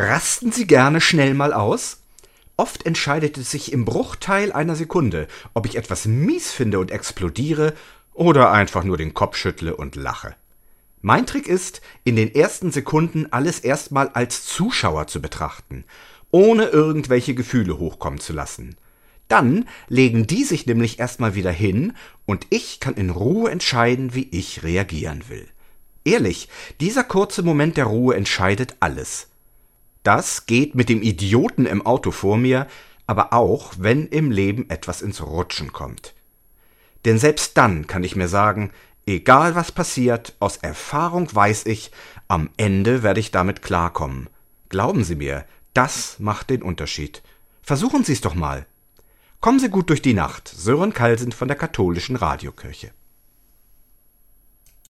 Rasten Sie gerne schnell mal aus? Oft entscheidet es sich im Bruchteil einer Sekunde, ob ich etwas mies finde und explodiere oder einfach nur den Kopf schüttle und lache. Mein Trick ist, in den ersten Sekunden alles erstmal als Zuschauer zu betrachten, ohne irgendwelche Gefühle hochkommen zu lassen. Dann legen die sich nämlich erstmal wieder hin und ich kann in Ruhe entscheiden, wie ich reagieren will. Ehrlich, dieser kurze Moment der Ruhe entscheidet alles. Das geht mit dem Idioten im Auto vor mir, aber auch, wenn im Leben etwas ins Rutschen kommt. Denn selbst dann kann ich mir sagen, egal was passiert, aus Erfahrung weiß ich, am Ende werde ich damit klarkommen. Glauben Sie mir, das macht den Unterschied. Versuchen Sie es doch mal. Kommen Sie gut durch die Nacht. Sören Kalsen von der katholischen Radiokirche.